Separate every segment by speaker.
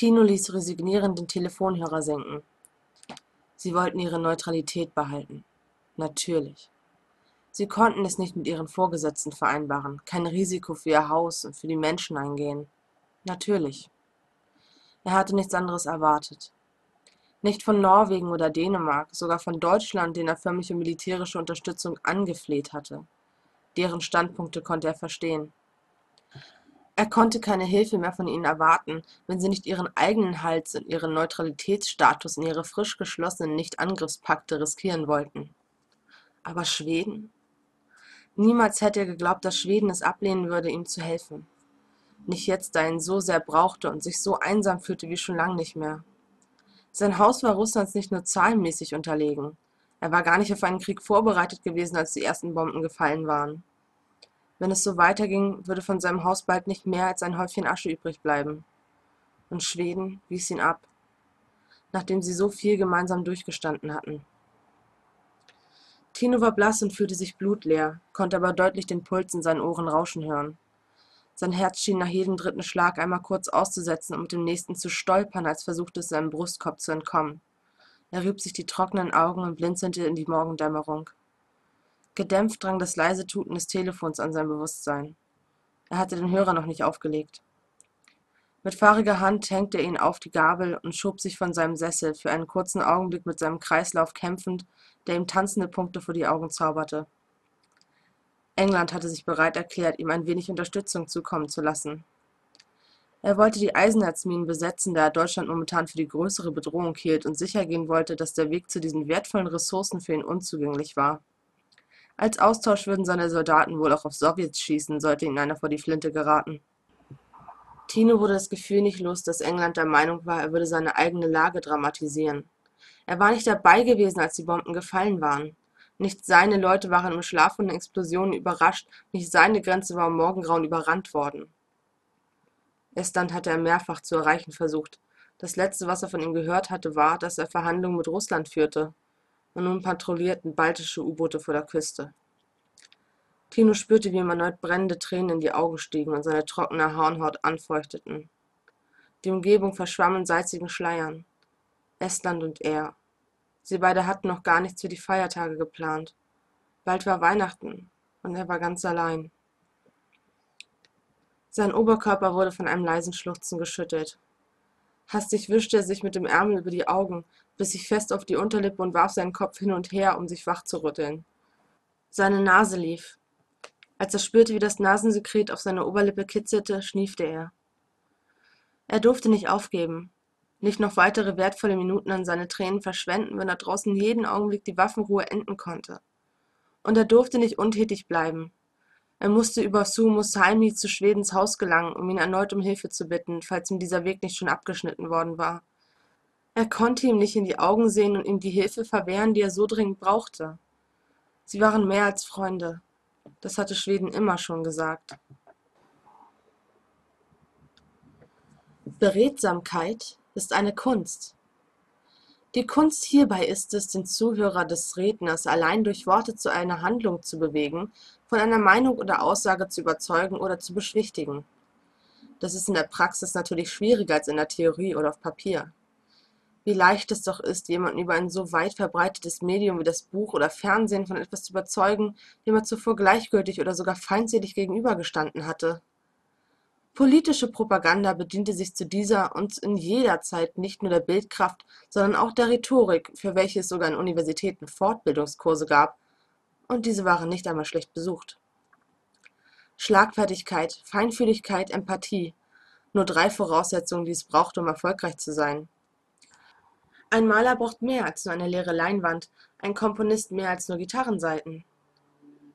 Speaker 1: Tino ließ resignierend den Telefonhörer senken. Sie wollten ihre Neutralität behalten. Natürlich. Sie konnten es nicht mit ihren Vorgesetzten vereinbaren, kein Risiko für ihr Haus und für die Menschen eingehen. Natürlich. Er hatte nichts anderes erwartet. Nicht von Norwegen oder Dänemark, sogar von Deutschland, den er förmlich um militärische Unterstützung angefleht hatte. Deren Standpunkte konnte er verstehen. Er konnte keine Hilfe mehr von ihnen erwarten, wenn sie nicht ihren eigenen Hals und ihren Neutralitätsstatus in ihre frisch geschlossenen Nichtangriffspakte riskieren wollten. Aber Schweden? Niemals hätte er geglaubt, dass Schweden es ablehnen würde, ihm zu helfen. Nicht jetzt, da er ihn so sehr brauchte und sich so einsam fühlte wie schon lang nicht mehr. Sein Haus war Russlands nicht nur zahlenmäßig unterlegen. Er war gar nicht auf einen Krieg vorbereitet gewesen, als die ersten Bomben gefallen waren. Wenn es so weiterging, würde von seinem Haus bald nicht mehr als ein Häufchen Asche übrig bleiben. Und Schweden wies ihn ab, nachdem sie so viel gemeinsam durchgestanden hatten. Tino war blass und fühlte sich blutleer, konnte aber deutlich den Puls in seinen Ohren rauschen hören. Sein Herz schien nach jedem dritten Schlag einmal kurz auszusetzen und mit dem nächsten zu stolpern, als versuchte es seinem Brustkorb zu entkommen. Er rieb sich die trockenen Augen und blinzelte in die Morgendämmerung. Gedämpft drang das leise Tuten des Telefons an sein Bewusstsein. Er hatte den Hörer noch nicht aufgelegt. Mit fahriger Hand hängte er ihn auf die Gabel und schob sich von seinem Sessel, für einen kurzen Augenblick mit seinem Kreislauf kämpfend, der ihm tanzende Punkte vor die Augen zauberte. England hatte sich bereit erklärt, ihm ein wenig Unterstützung zukommen zu lassen. Er wollte die Eisenerzminen besetzen, da er Deutschland momentan für die größere Bedrohung hielt und sichergehen wollte, dass der Weg zu diesen wertvollen Ressourcen für ihn unzugänglich war. Als Austausch würden seine Soldaten wohl auch auf Sowjets schießen, sollte ihnen einer vor die Flinte geraten. Tino wurde das Gefühl nicht los, dass England der Meinung war, er würde seine eigene Lage dramatisieren. Er war nicht dabei gewesen, als die Bomben gefallen waren. Nicht seine Leute waren im Schlaf von den Explosionen überrascht, nicht seine Grenze war im Morgengrauen überrannt worden. Estland hatte er mehrfach zu erreichen versucht. Das letzte, was er von ihm gehört hatte, war, dass er Verhandlungen mit Russland führte. Und nun patrouillierten baltische U-Boote vor der Küste. Tino spürte, wie ihm erneut brennende Tränen in die Augen stiegen und seine trockene Hornhaut anfeuchteten. Die Umgebung verschwamm in salzigen Schleiern. Estland und er, Sie beide hatten noch gar nichts für die Feiertage geplant. Bald war Weihnachten und er war ganz allein. Sein Oberkörper wurde von einem leisen Schluchzen geschüttelt. Hastig wischte er sich mit dem Ärmel über die Augen, biss sich fest auf die Unterlippe und warf seinen Kopf hin und her, um sich wach zu rütteln. Seine Nase lief. Als er spürte, wie das Nasensekret auf seiner Oberlippe kitzelte, schniefte er. Er durfte nicht aufgeben nicht noch weitere wertvolle Minuten an seine Tränen verschwenden, wenn da draußen jeden Augenblick die Waffenruhe enden konnte. Und er durfte nicht untätig bleiben. Er musste über Sumo Salmi zu Schwedens Haus gelangen, um ihn erneut um Hilfe zu bitten, falls ihm dieser Weg nicht schon abgeschnitten worden war. Er konnte ihm nicht in die Augen sehen und ihm die Hilfe verwehren, die er so dringend brauchte. Sie waren mehr als Freunde. Das hatte Schweden immer schon gesagt. Beredsamkeit ist eine Kunst. Die Kunst hierbei ist es, den Zuhörer des Redners allein durch Worte zu einer Handlung zu bewegen, von einer Meinung oder Aussage zu überzeugen oder zu beschwichtigen. Das ist in der Praxis natürlich schwieriger als in der Theorie oder auf Papier. Wie leicht es doch ist, jemanden über ein so weit verbreitetes Medium wie das Buch oder Fernsehen von etwas zu überzeugen, dem er zuvor gleichgültig oder sogar feindselig gegenübergestanden hatte. Politische Propaganda bediente sich zu dieser und in jeder Zeit nicht nur der Bildkraft, sondern auch der Rhetorik, für welche es sogar an Universitäten Fortbildungskurse gab, und diese waren nicht einmal schlecht besucht. Schlagfertigkeit, Feinfühligkeit, Empathie, nur drei Voraussetzungen, die es braucht, um erfolgreich zu sein. Ein Maler braucht mehr als nur eine leere Leinwand, ein Komponist mehr als nur Gitarrenseiten.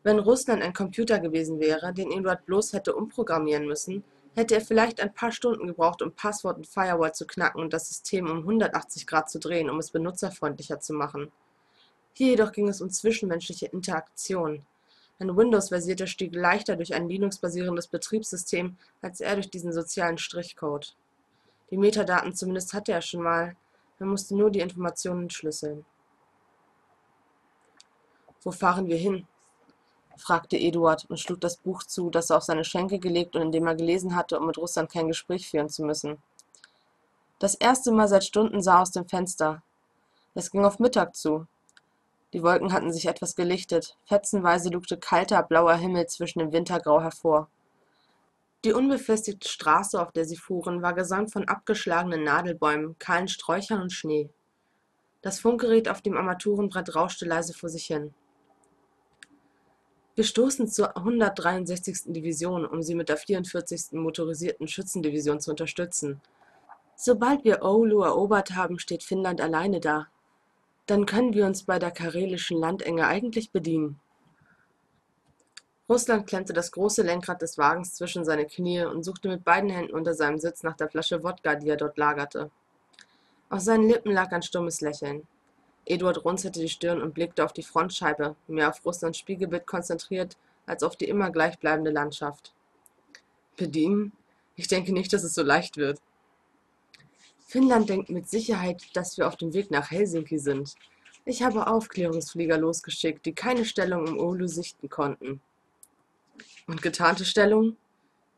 Speaker 1: Wenn Russland ein Computer gewesen wäre, den Eduard bloß hätte umprogrammieren müssen, hätte er vielleicht ein paar Stunden gebraucht, um Passwort und Firewall zu knacken und das System um 180 Grad zu drehen, um es benutzerfreundlicher zu machen. Hier jedoch ging es um zwischenmenschliche Interaktion. Ein Windows-Versierter stieg leichter durch ein Linux-basierendes Betriebssystem als er durch diesen sozialen Strichcode. Die Metadaten zumindest hatte er schon mal, er musste nur die Informationen entschlüsseln. Wo fahren wir hin? fragte Eduard und schlug das Buch zu, das er auf seine Schenkel gelegt und in dem er gelesen hatte, um mit Russland kein Gespräch führen zu müssen. Das erste Mal seit Stunden sah aus dem Fenster. Es ging auf Mittag zu. Die Wolken hatten sich etwas gelichtet, fetzenweise lugte kalter, blauer Himmel zwischen dem Wintergrau hervor. Die unbefestigte Straße, auf der sie fuhren, war gesäumt von abgeschlagenen Nadelbäumen, kahlen Sträuchern und Schnee. Das Funkgerät auf dem Armaturenbrett rauschte leise vor sich hin. Wir stoßen zur 163. Division, um sie mit der 44. Motorisierten Schützendivision zu unterstützen. Sobald wir Oulu erobert haben, steht Finnland alleine da. Dann können wir uns bei der karelischen Landenge eigentlich bedienen. Russland klemmte das große Lenkrad des Wagens zwischen seine Knie und suchte mit beiden Händen unter seinem Sitz nach der Flasche Wodka, die er dort lagerte. Auf seinen Lippen lag ein stummes Lächeln. Eduard runzelte die Stirn und blickte auf die Frontscheibe, mehr auf Russlands Spiegelbild konzentriert als auf die immer gleichbleibende Landschaft. Bedienen? Ich denke nicht, dass es so leicht wird. Finnland denkt mit Sicherheit, dass wir auf dem Weg nach Helsinki sind. Ich habe Aufklärungsflieger losgeschickt, die keine Stellung im Oulu sichten konnten. Und getarnte Stellung?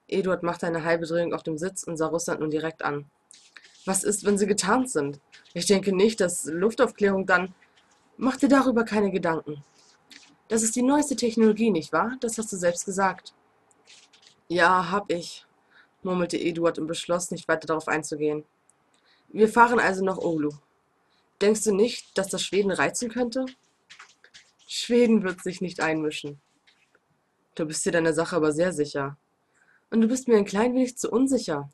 Speaker 1: Eduard machte eine halbe Drehung auf dem Sitz und sah Russland nun direkt an. Was ist, wenn sie getarnt sind? Ich denke nicht, dass Luftaufklärung dann. Mach dir darüber keine Gedanken. Das ist die neueste Technologie, nicht wahr? Das hast du selbst gesagt. Ja, hab ich, murmelte Eduard und beschloss, nicht weiter darauf einzugehen. Wir fahren also nach Oulu. Denkst du nicht, dass das Schweden reizen könnte? Schweden wird sich nicht einmischen. Du bist dir deiner Sache aber sehr sicher. Und du bist mir ein klein wenig zu unsicher.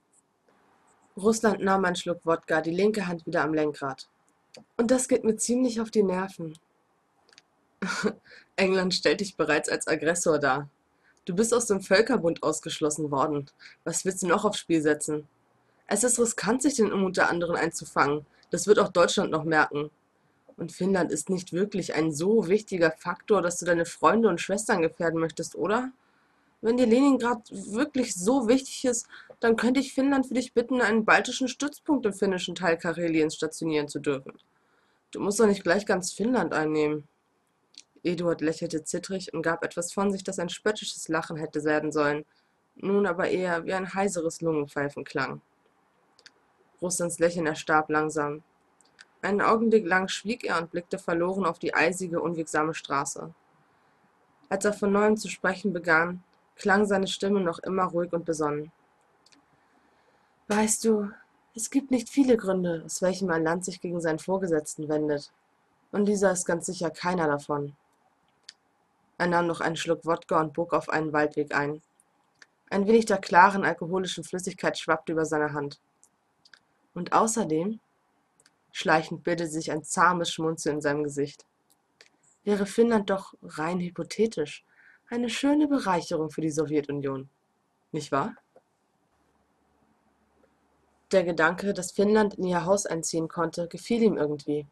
Speaker 1: Russland nahm einen Schluck Wodka, die linke Hand wieder am Lenkrad. Und das geht mir ziemlich auf die Nerven. England stellt dich bereits als Aggressor dar. Du bist aus dem Völkerbund ausgeschlossen worden. Was willst du noch aufs Spiel setzen? Es ist riskant, sich den um unter anderen einzufangen. Das wird auch Deutschland noch merken. Und Finnland ist nicht wirklich ein so wichtiger Faktor, dass du deine Freunde und Schwestern gefährden möchtest, oder? Wenn dir Leningrad wirklich so wichtig ist, dann könnte ich Finnland für dich bitten, einen baltischen Stützpunkt im finnischen Teil Kareliens stationieren zu dürfen. Du musst doch nicht gleich ganz Finnland einnehmen. Eduard lächelte zittrig und gab etwas von sich, das ein spöttisches Lachen hätte werden sollen, nun aber eher wie ein heiseres Lungenpfeifen klang. Russlands Lächeln erstarb langsam. Einen Augenblick lang schwieg er und blickte verloren auf die eisige, unwegsame Straße. Als er von neuem zu sprechen begann, klang seine Stimme noch immer ruhig und besonnen. Weißt du, es gibt nicht viele Gründe, aus welchen ein Land sich gegen seinen Vorgesetzten wendet. Und dieser ist ganz sicher keiner davon. Er nahm noch einen Schluck Wodka und bog auf einen Waldweg ein. Ein wenig der klaren, alkoholischen Flüssigkeit schwappte über seine Hand. Und außerdem Schleichend bildete sich ein zahmes Schmunzeln in seinem Gesicht. Wäre Finnland doch rein hypothetisch eine schöne Bereicherung für die Sowjetunion, nicht wahr? Der Gedanke, dass Finnland in ihr Haus einziehen konnte, gefiel ihm irgendwie.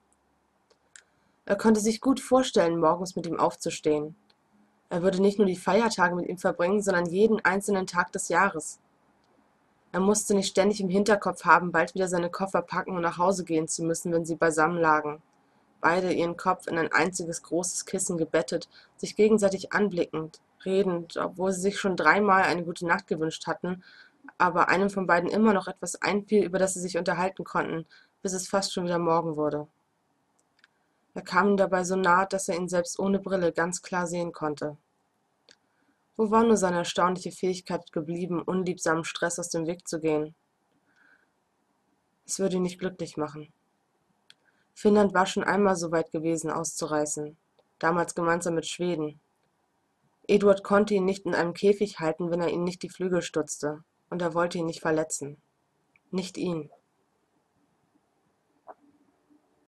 Speaker 1: Er konnte sich gut vorstellen, morgens mit ihm aufzustehen. Er würde nicht nur die Feiertage mit ihm verbringen, sondern jeden einzelnen Tag des Jahres. Er musste nicht ständig im Hinterkopf haben, bald wieder seine Koffer packen und nach Hause gehen zu müssen, wenn sie beisammen lagen. Beide ihren Kopf in ein einziges großes Kissen gebettet, sich gegenseitig anblickend, redend, obwohl sie sich schon dreimal eine gute Nacht gewünscht hatten, aber einem von beiden immer noch etwas einfiel, über das sie sich unterhalten konnten, bis es fast schon wieder Morgen wurde. Er kam ihm dabei so nahe, dass er ihn selbst ohne Brille ganz klar sehen konnte. Wo war nur seine erstaunliche Fähigkeit geblieben, unliebsamen Stress aus dem Weg zu gehen? Es würde ihn nicht glücklich machen. Finnland war schon einmal so weit gewesen, auszureißen, damals gemeinsam mit Schweden. Eduard konnte ihn nicht in einem Käfig halten, wenn er ihn nicht die Flügel stutzte, und er wollte ihn nicht verletzen. Nicht ihn.